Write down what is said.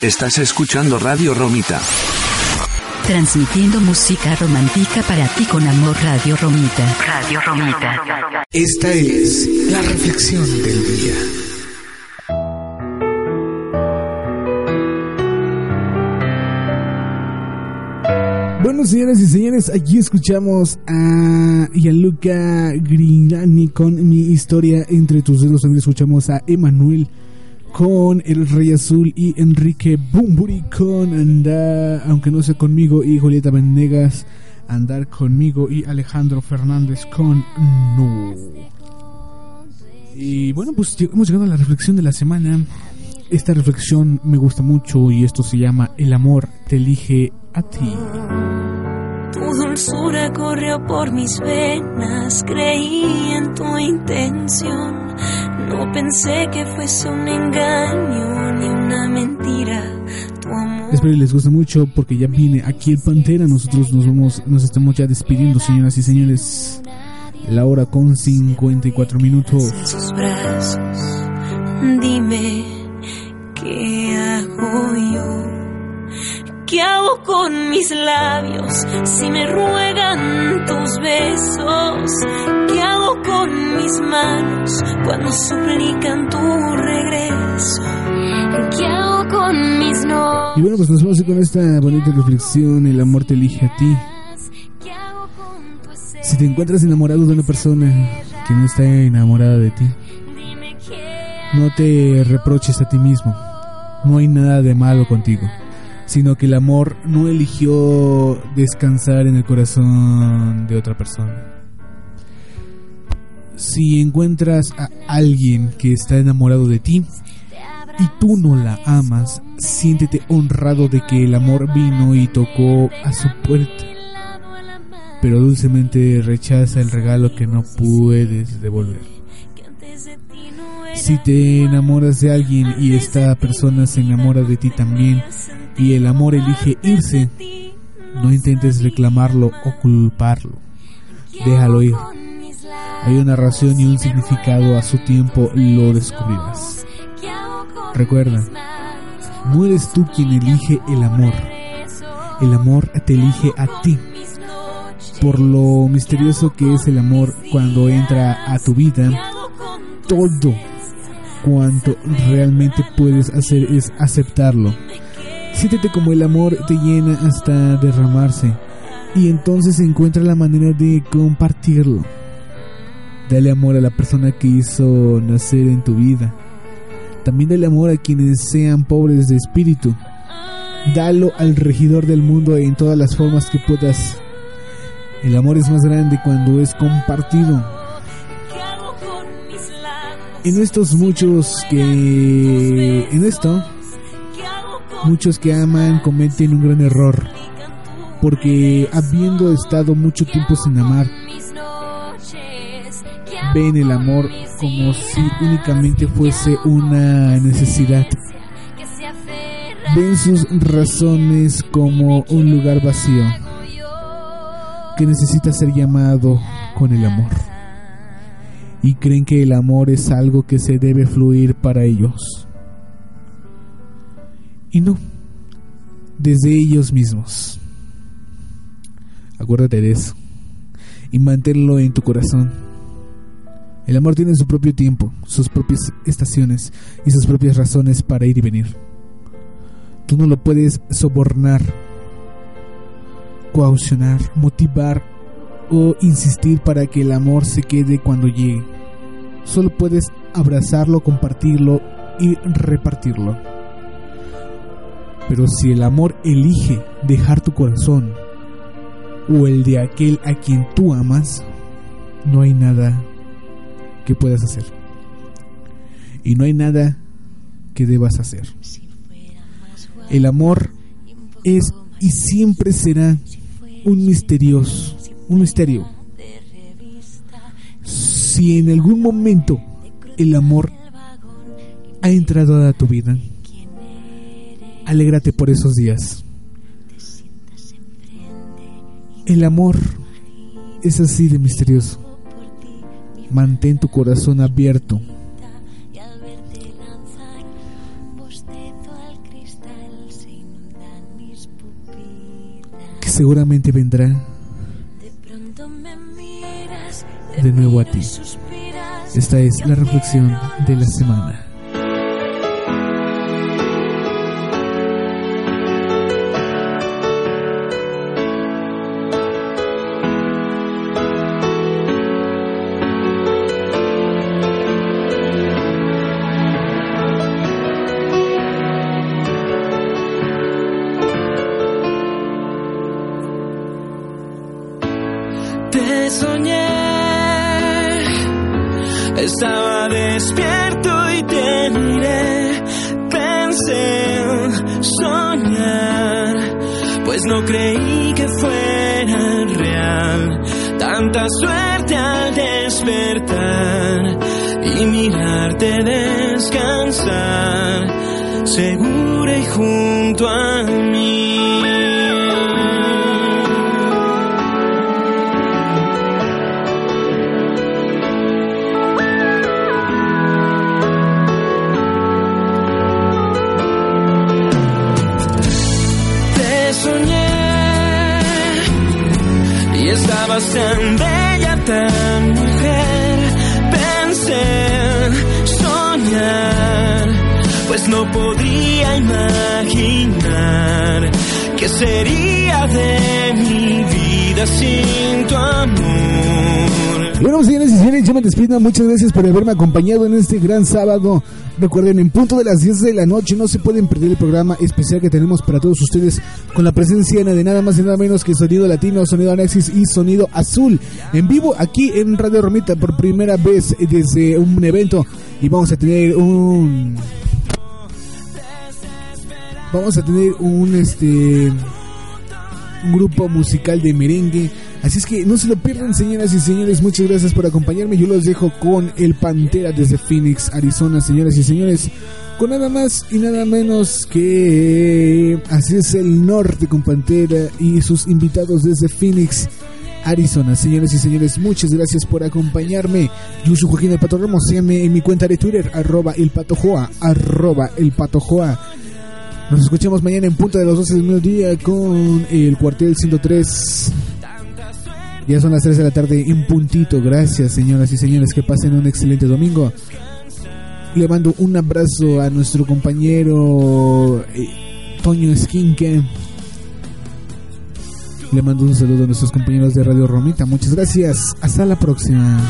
Estás escuchando Radio Romita. Transmitiendo música romántica para ti con amor Radio Romita. Radio Romita. Esta es la reflexión del día. Bueno, señoras y señores, aquí escuchamos a Gianluca Grinani con mi historia entre tus dedos. También escuchamos a Emanuel con El Rey Azul y Enrique Bumburi con Andar, aunque no sea conmigo, y Julieta Venegas, Andar conmigo, y Alejandro Fernández con No. Y bueno, pues hemos llegado a la reflexión de la semana. Esta reflexión me gusta mucho y esto se llama El amor te elige a ti. Dulzura corrió por mis venas, creí en tu intención no pensé que fuese un engaño ni una mentira. Tu amor. Espero que les guste mucho porque ya viene aquí el Pantera. Nosotros nos vamos, nos estamos ya despidiendo, señoras y señores. La hora con 54 minutos. En sus brazos, dime qué hago yo. ¿Qué hago con mis labios si me ruegan tus besos? ¿Qué hago con mis manos cuando suplican tu regreso? ¿Qué hago con mis no? Y bueno, pues nos vamos con esta bonita reflexión. El amor te elige a ti. Si te encuentras enamorado de una persona que no está enamorada de ti, no te reproches a ti mismo. No hay nada de malo contigo sino que el amor no eligió descansar en el corazón de otra persona. Si encuentras a alguien que está enamorado de ti y tú no la amas, siéntete honrado de que el amor vino y tocó a su puerta, pero dulcemente rechaza el regalo que no puedes devolver. Si te enamoras de alguien y esta persona se enamora de ti también, y el amor elige irse, no intentes reclamarlo o culparlo. Déjalo ir. Hay una razón y un significado, a su tiempo lo descubrirás. Recuerda, no eres tú quien elige el amor. El amor te elige a ti. Por lo misterioso que es el amor cuando entra a tu vida, todo cuanto realmente puedes hacer es aceptarlo Siéntete como el amor te llena hasta derramarse y entonces encuentra la manera de compartirlo. Dale amor a la persona que hizo nacer en tu vida. También dale amor a quienes sean pobres de espíritu. Dalo al regidor del mundo en todas las formas que puedas. El amor es más grande cuando es compartido. En estos muchos que... En esto Muchos que aman cometen un gran error, porque habiendo estado mucho tiempo sin amar, ven el amor como si únicamente fuese una necesidad. Ven sus razones como un lugar vacío que necesita ser llamado con el amor. Y creen que el amor es algo que se debe fluir para ellos y no desde ellos mismos. Acuérdate de eso y manténlo en tu corazón. El amor tiene su propio tiempo, sus propias estaciones y sus propias razones para ir y venir. Tú no lo puedes sobornar, coaccionar, motivar o insistir para que el amor se quede cuando llegue. Solo puedes abrazarlo, compartirlo y repartirlo. Pero si el amor elige dejar tu corazón o el de aquel a quien tú amas, no hay nada que puedas hacer. Y no hay nada que debas hacer. El amor es y siempre será un misterioso, un misterio. Si en algún momento el amor ha entrado a tu vida, Alégrate por esos días. El amor es así de misterioso. Mantén tu corazón abierto. Que seguramente vendrá de nuevo a ti. Esta es la reflexión de la semana. Soñé. Estaba despierto y te miré, pensé soñar, pues no creí que fuera real. Tanta suerte al despertar y mirarte descansar, segura y junto a mí. hacen de ella tan mujer. Pensé soñar, pues no podría imaginar que sería de mi vida sin muchas gracias por haberme acompañado en este gran sábado. Recuerden, en punto de las 10 de la noche no se pueden perder el programa especial que tenemos para todos ustedes con la presencia de nada más y nada menos que Sonido Latino, Sonido Anexis y Sonido Azul. En vivo aquí en Radio Romita por primera vez desde un evento. Y vamos a tener un vamos a tener un este un grupo musical de merengue Así es que no se lo pierdan, señoras y señores. Muchas gracias por acompañarme. Yo los dejo con el Pantera desde Phoenix, Arizona, señoras y señores. Con nada más y nada menos que así es el norte con Pantera y sus invitados desde Phoenix. Arizona. Señoras y señores, muchas gracias por acompañarme. Yo soy Joaquín El Pato Ramos. Síganme en mi cuenta de Twitter, arroba el patojoa, arroba el patojoa. Nos escuchamos mañana en punta de los 12 del mediodía con el cuartel 103 ya son las 3 de la tarde en puntito. Gracias, señoras y señores. Que pasen un excelente domingo. Le mando un abrazo a nuestro compañero eh, Toño Skinke. Le mando un saludo a nuestros compañeros de Radio Romita. Muchas gracias. Hasta la próxima.